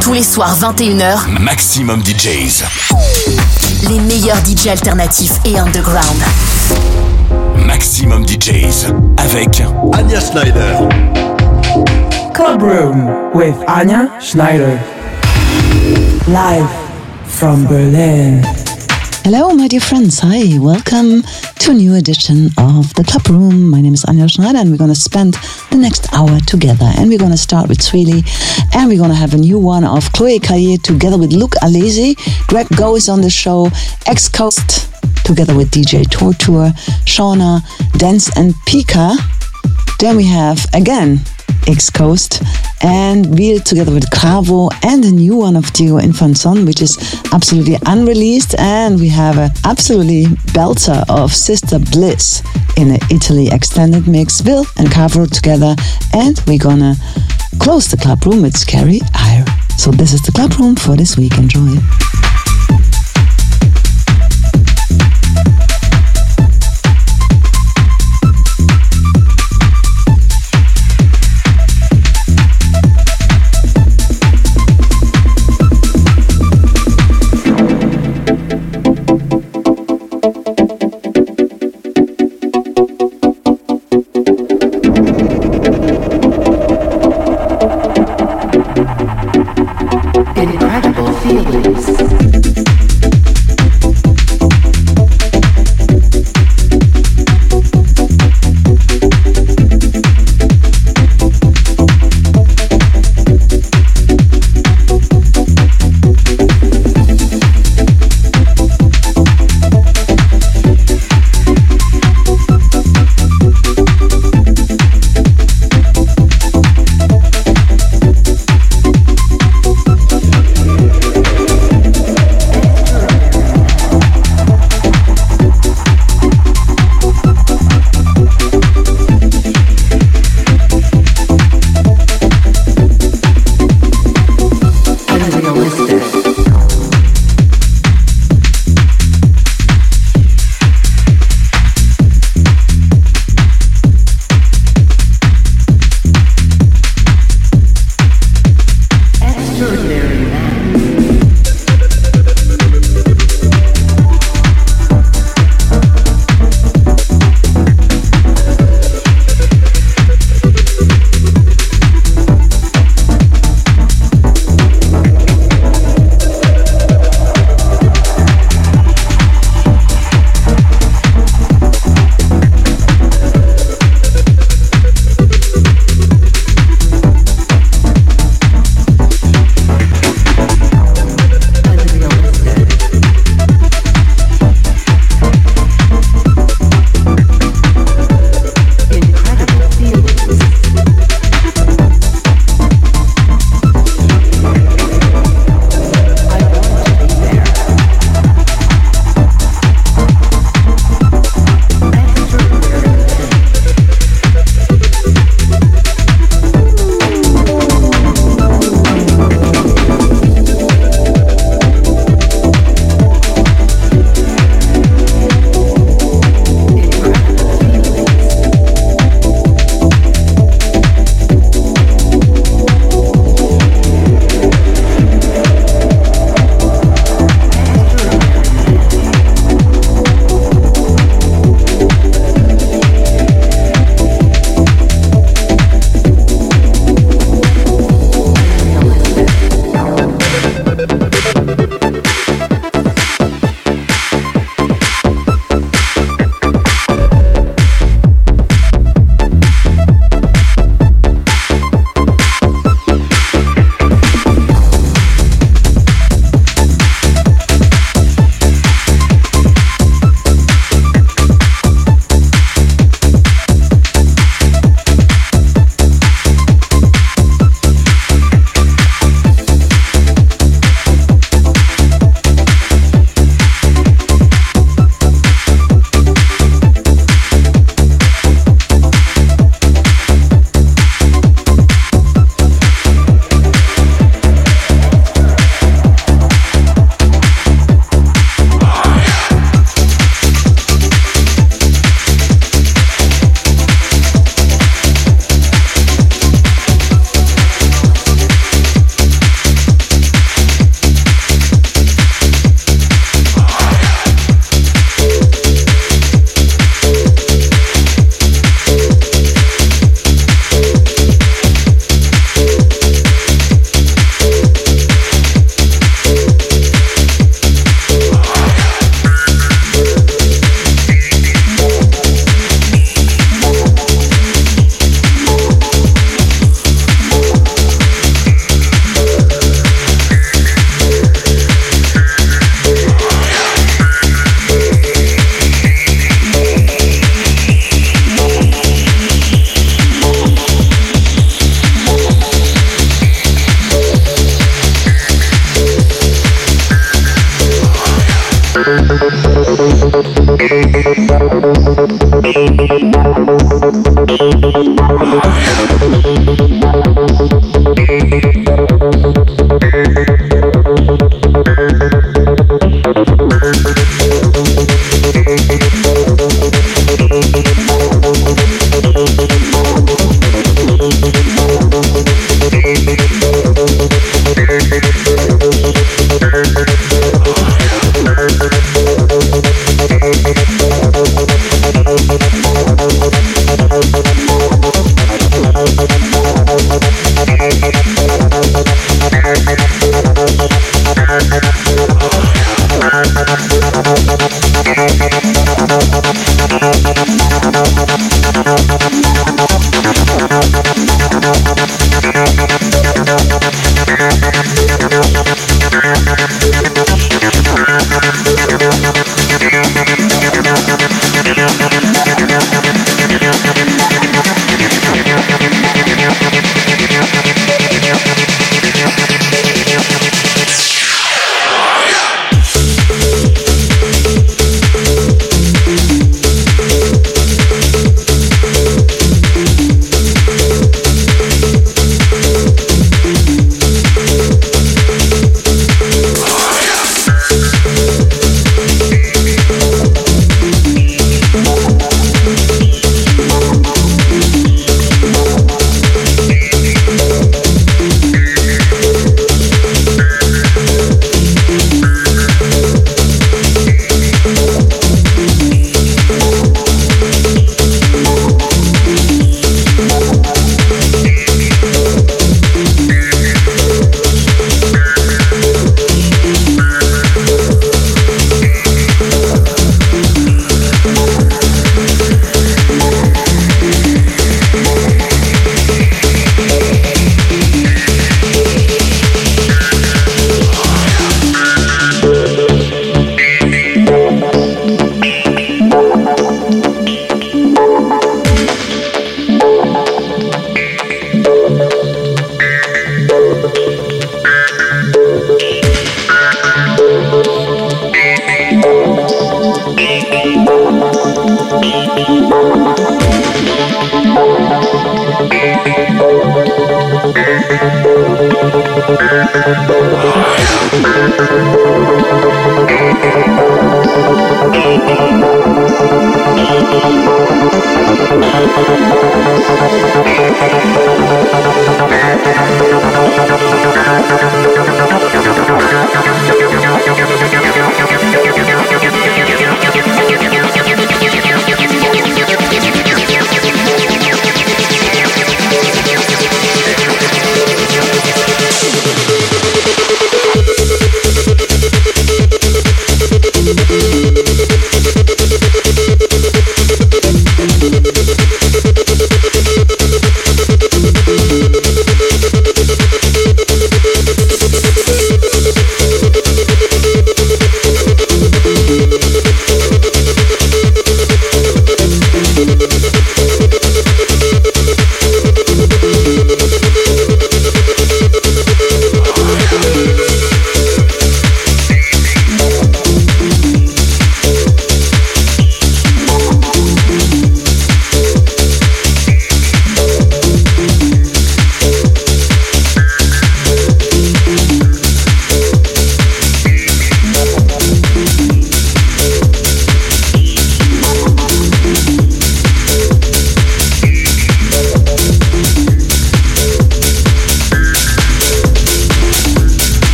Tous les soirs 21h, Maximum DJs. les meilleurs DJ alternatifs et underground. Maximum DJs. Avec Anya Schneider. Club Room with Anya Schneider. Live from Berlin. Hello, my dear friends. Hi, welcome to a new edition of the Club Room. My name is Anja Schneider, and we're going to spend the next hour together. And we're going to start with Swilly, and we're going to have a new one of Chloe Caillet together with Luke Alessi. Greg Go is on the show. X Coast together with DJ Torture, Shauna, Dance, and Pika. Then we have again X Coast and we're together with Cravo and a new one of Diego Infanzon, which is absolutely unreleased. And we have an absolutely belter of Sister Bliss in an Italy extended mix, Bill and Cravo together. And we're gonna close the club room with Scary Ire. So this is the club room for this week. Enjoy.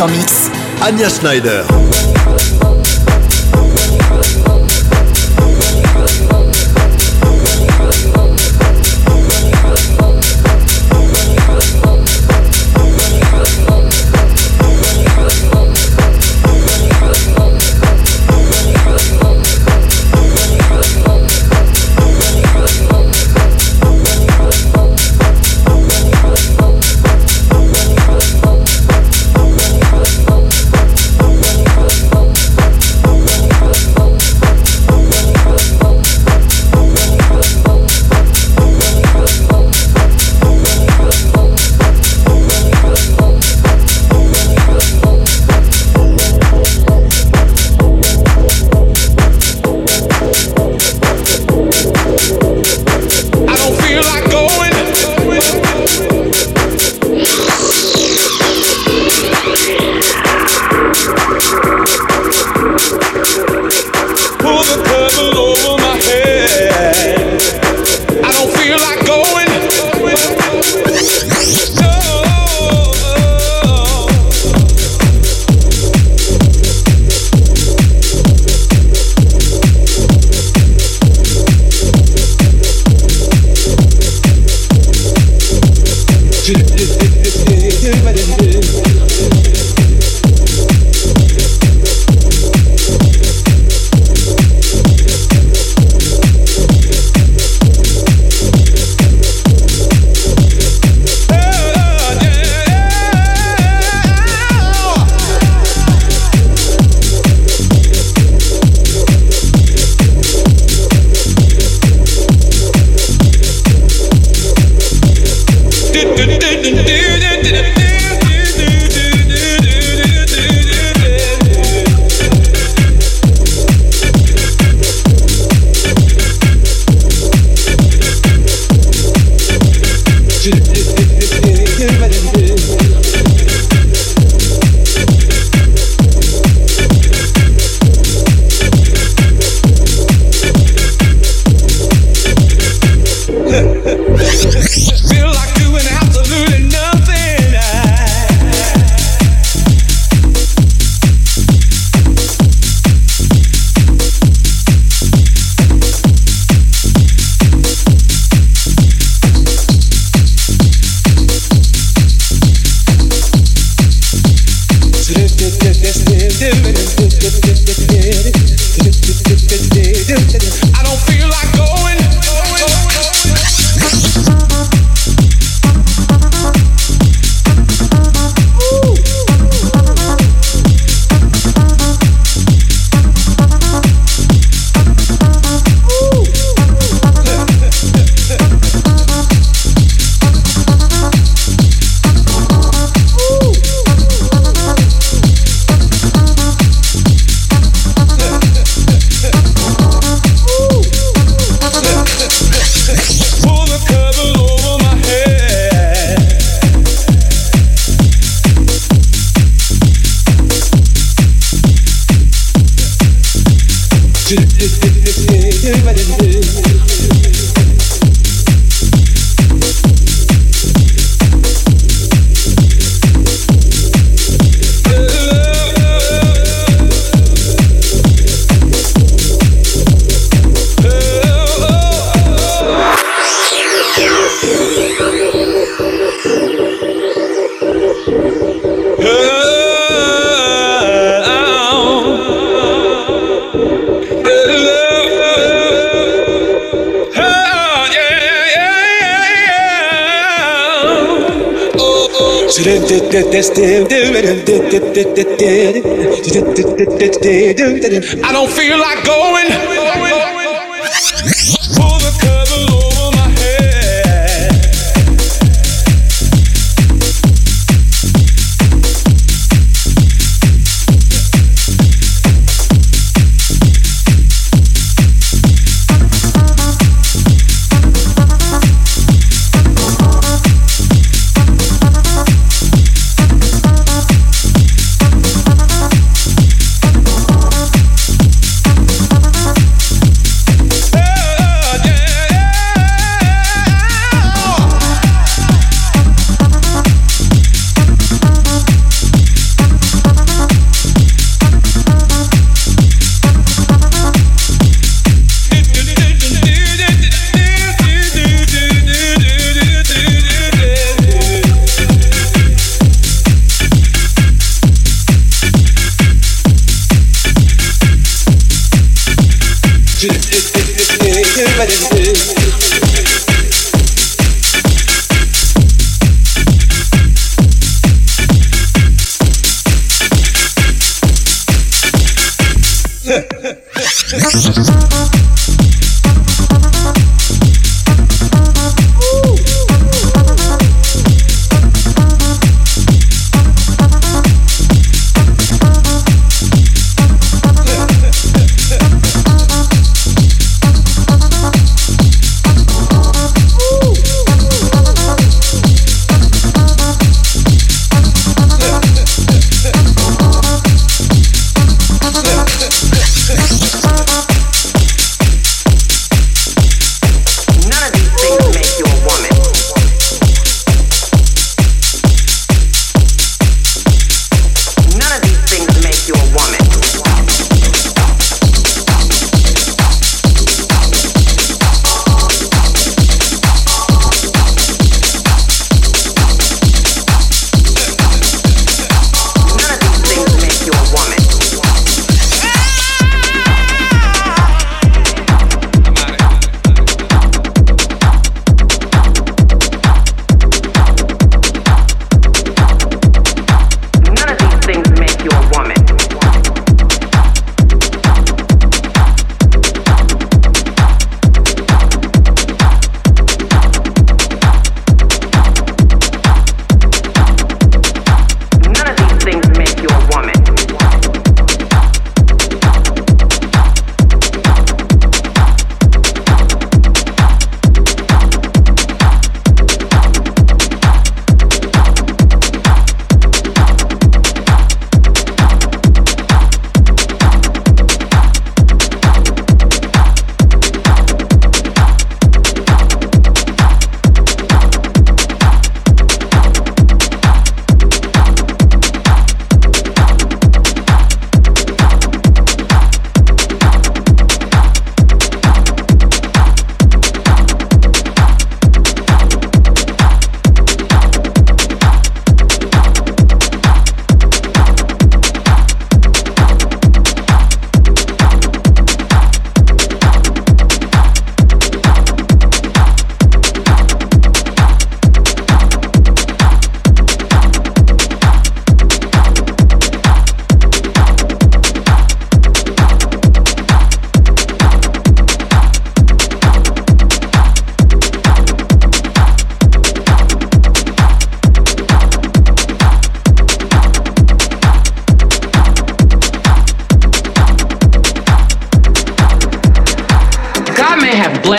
En mix. Anya Schneider.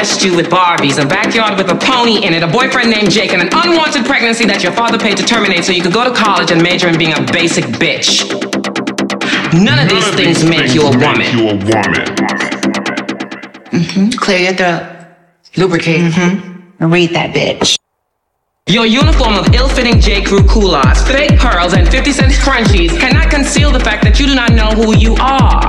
You with Barbies, a backyard with a pony in it, a boyfriend named Jake, and an unwanted pregnancy that your father paid to terminate so you could go to college and major in being a basic bitch. None of these, None things, things make you a woman. You a woman. Mm-hmm. Clear your throat. Lubricate. Mm-hmm. Read that bitch. Your uniform of ill-fitting J. Crew culottes, fake pearls, and 50 cent crunchies cannot conceal the fact that you do not know who you are.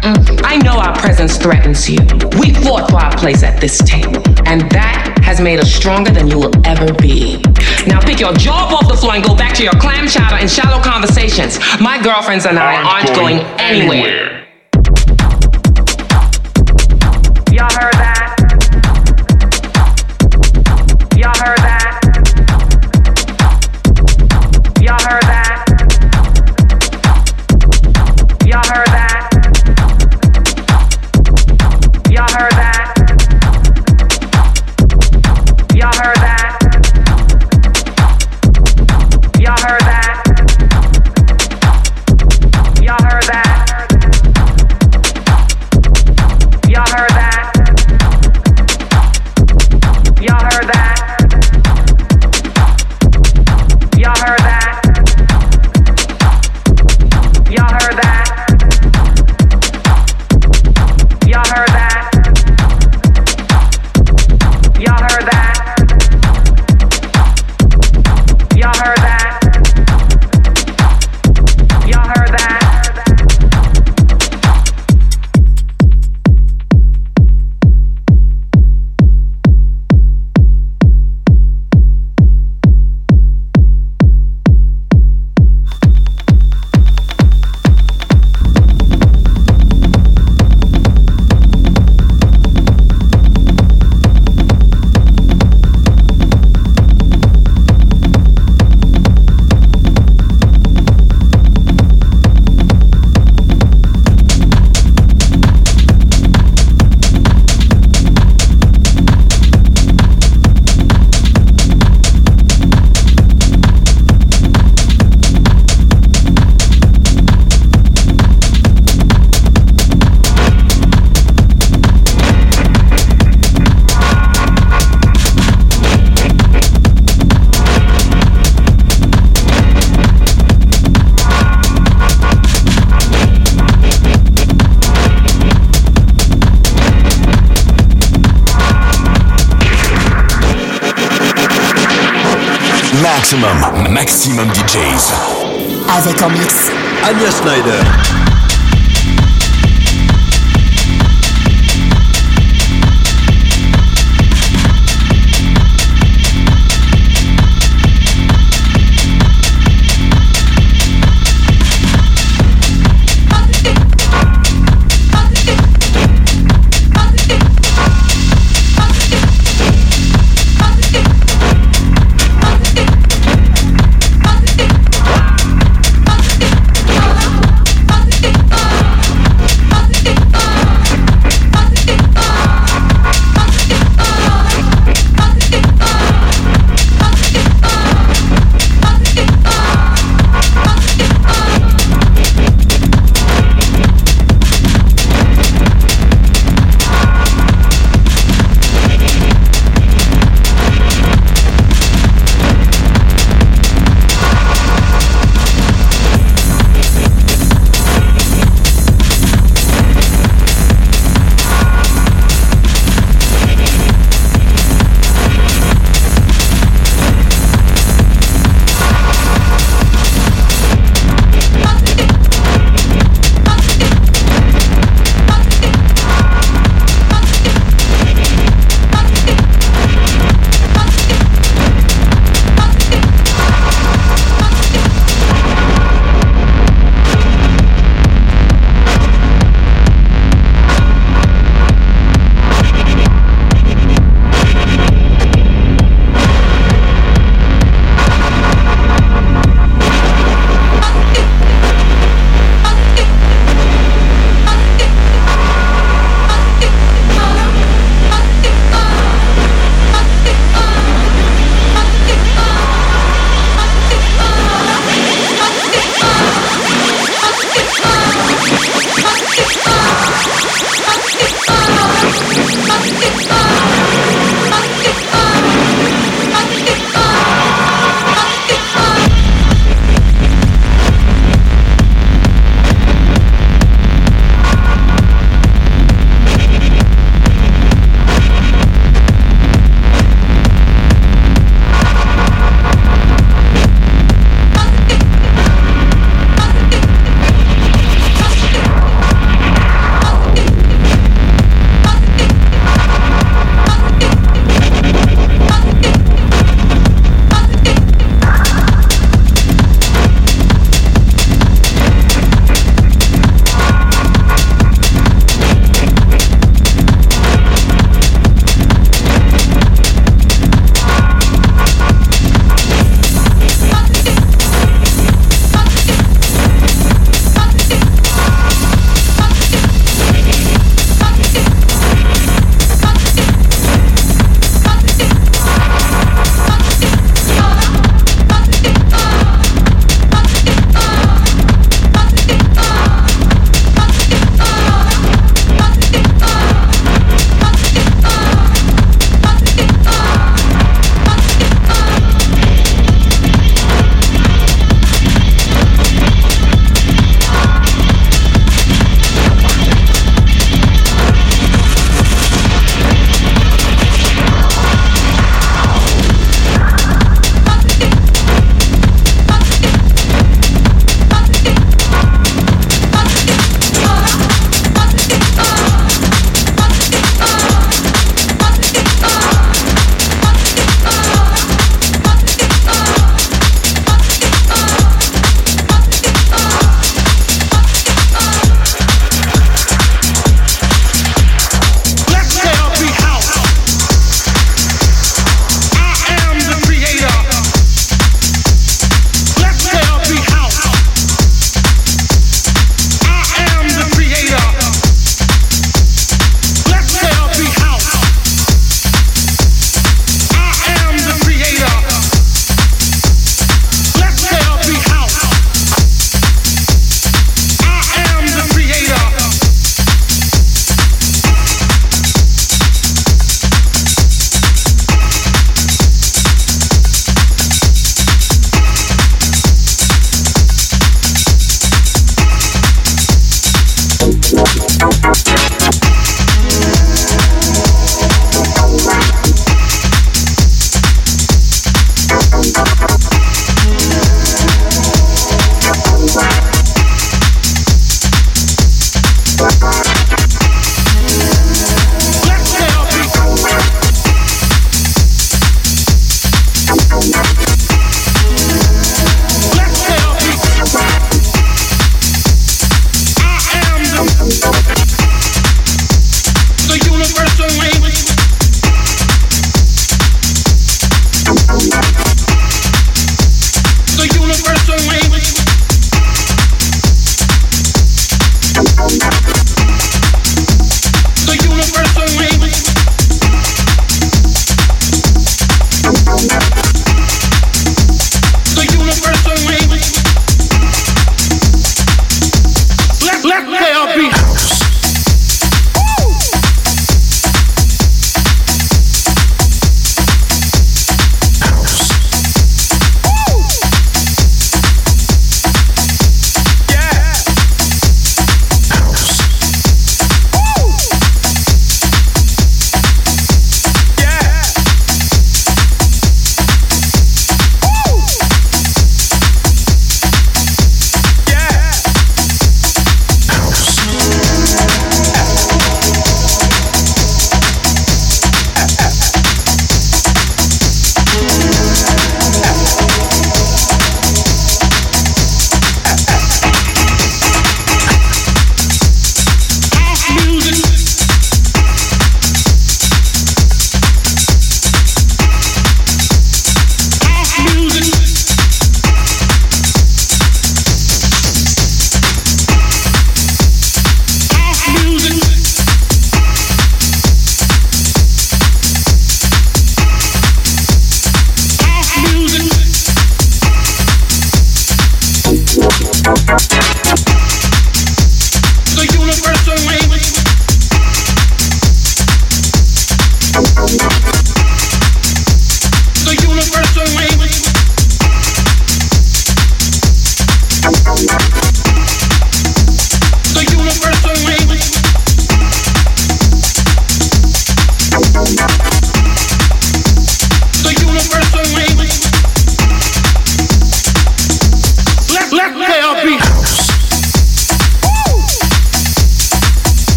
Mm. I know our presence threatens you. We fought for our place at this table, and that has made us stronger than you will ever be. Now pick your jaw off the floor and go back to your clam chowder and shallow conversations. My girlfriends and I aren't, going, going anywhere. Y'all heard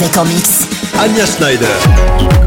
Avec. Anya Schneider.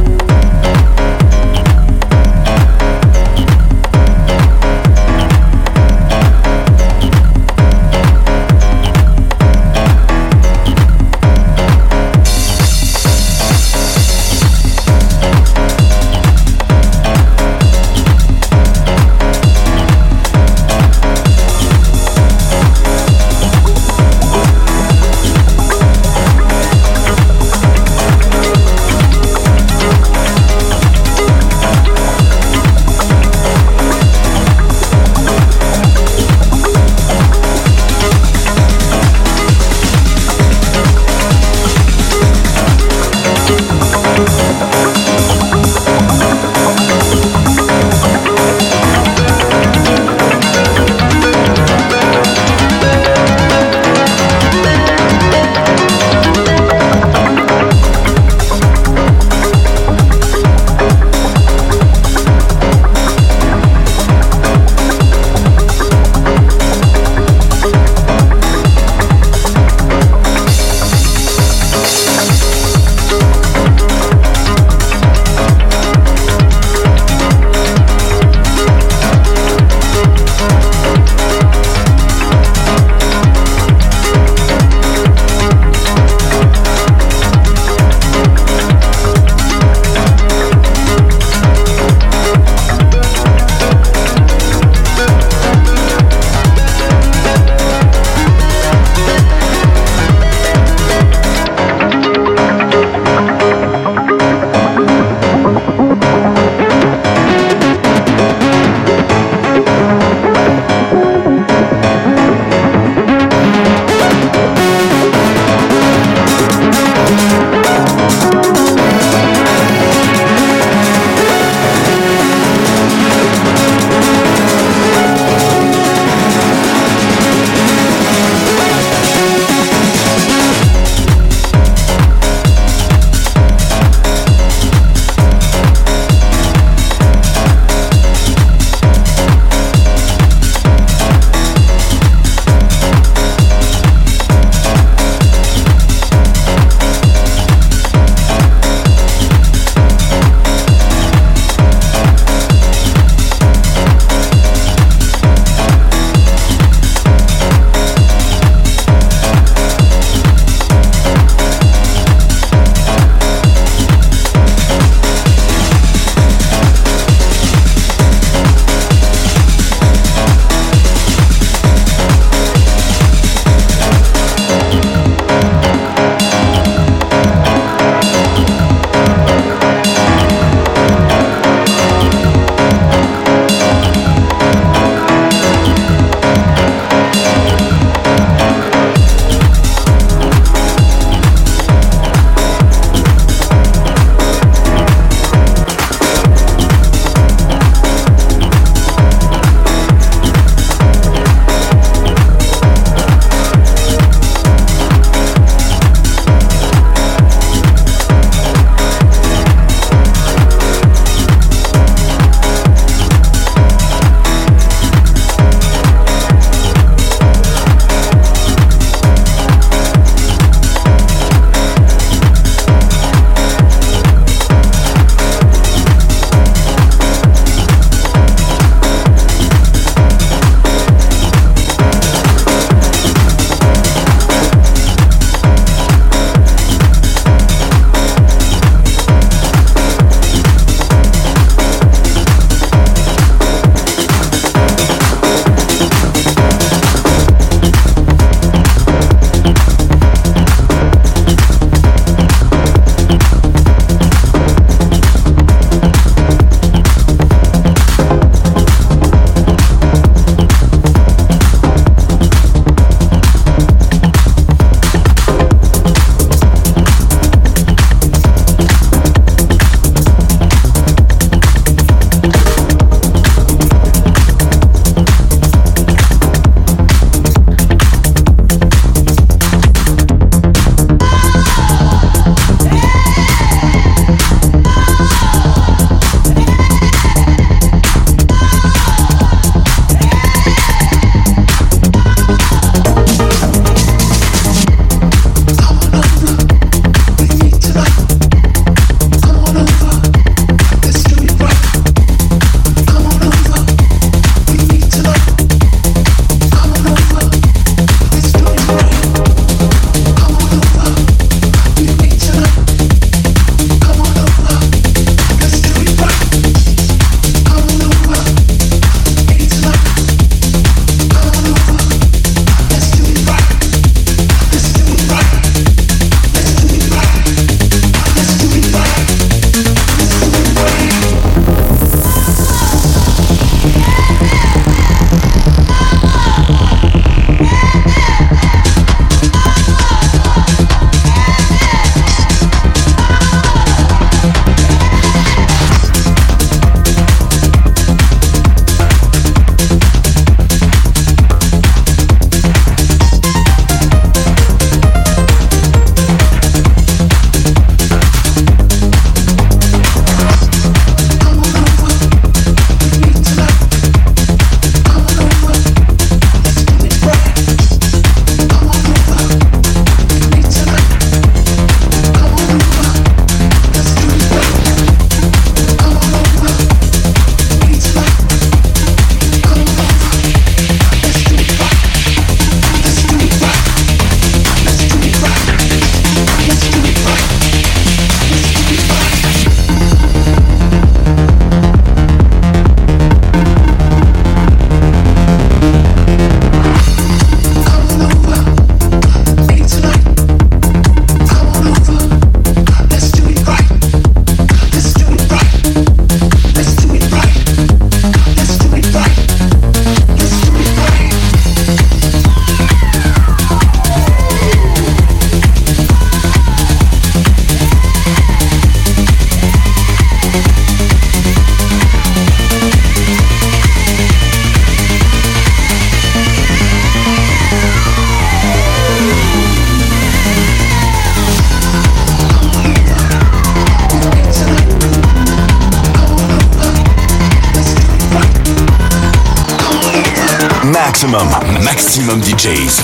Maximum, DJs.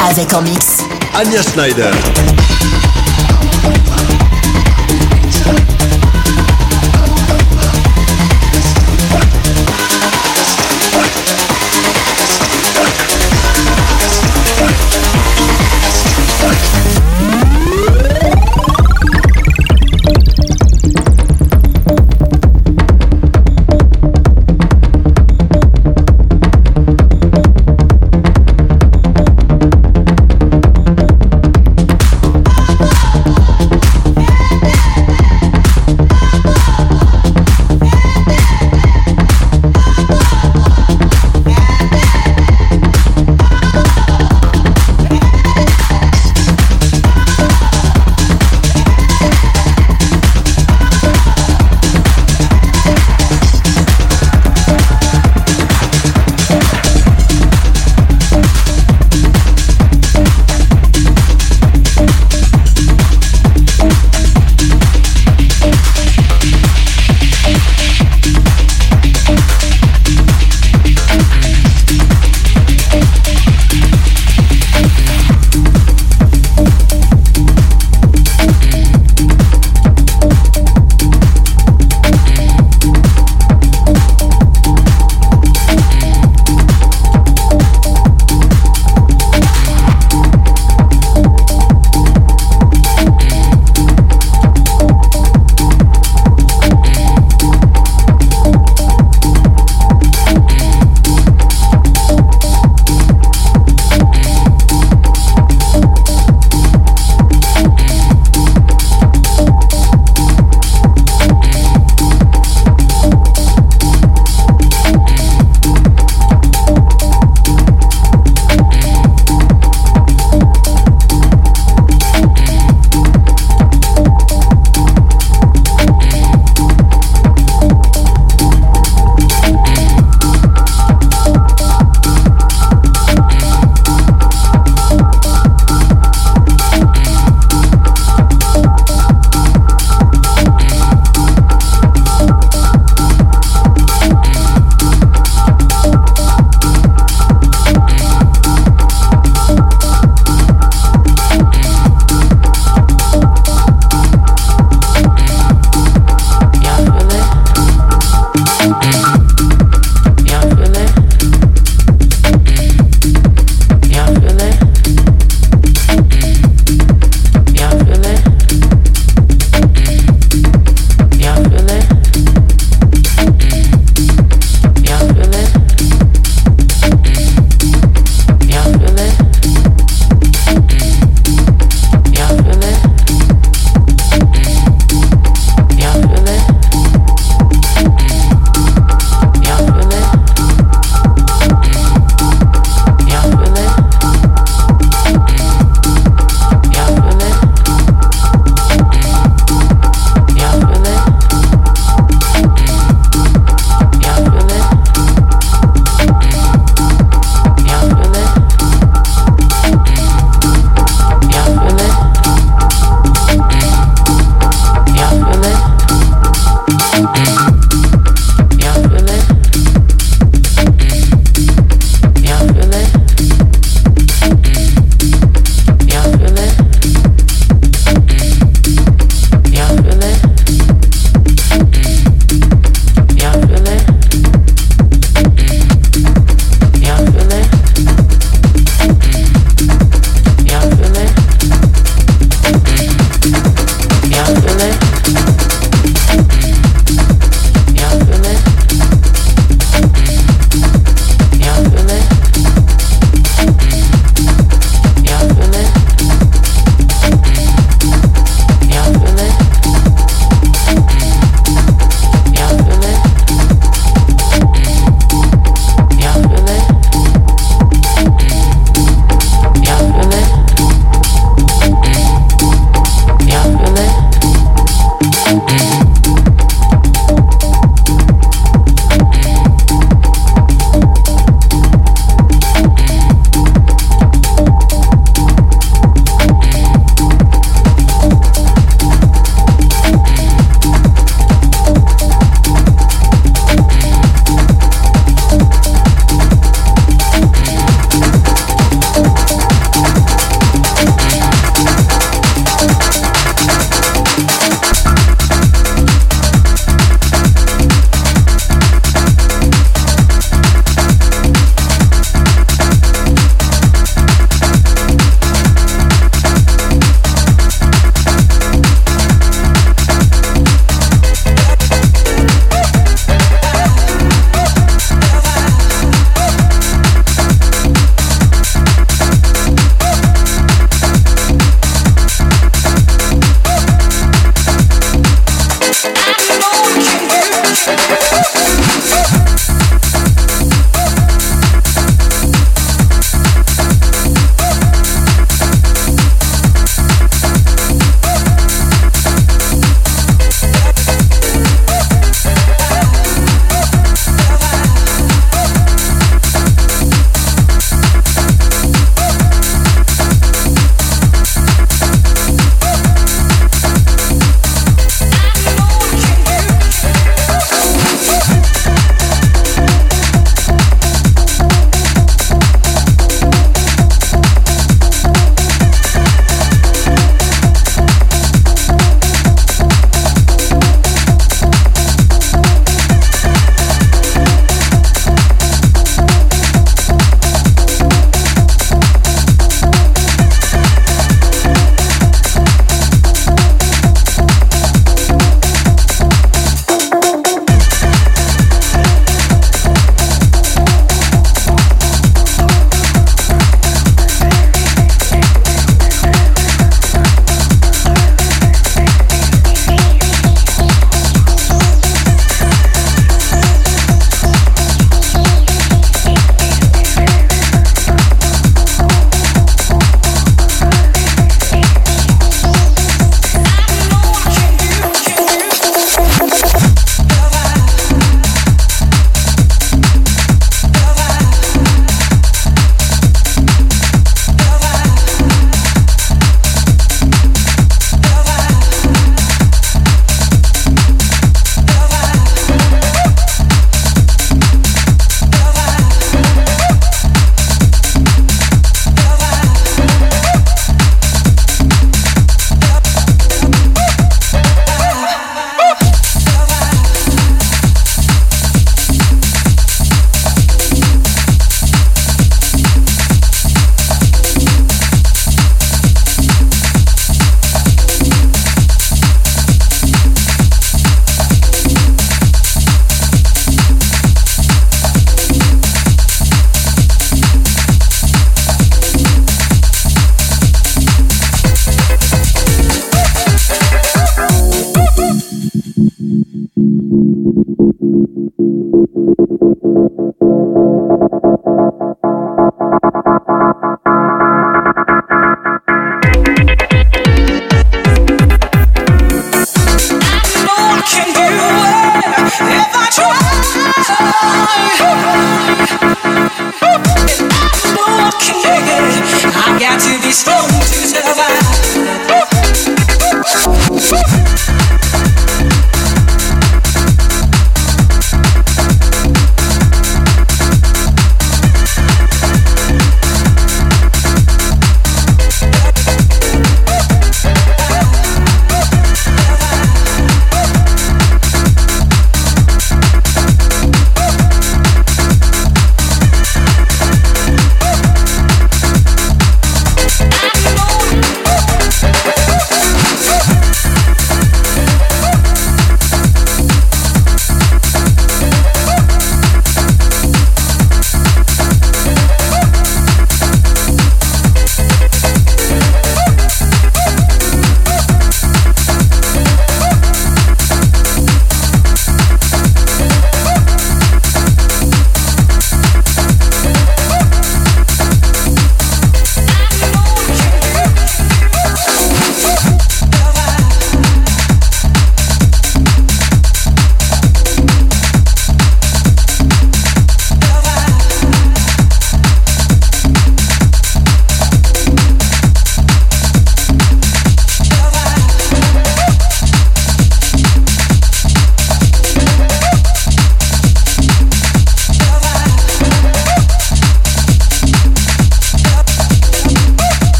Avec en mix. Anya Schneider.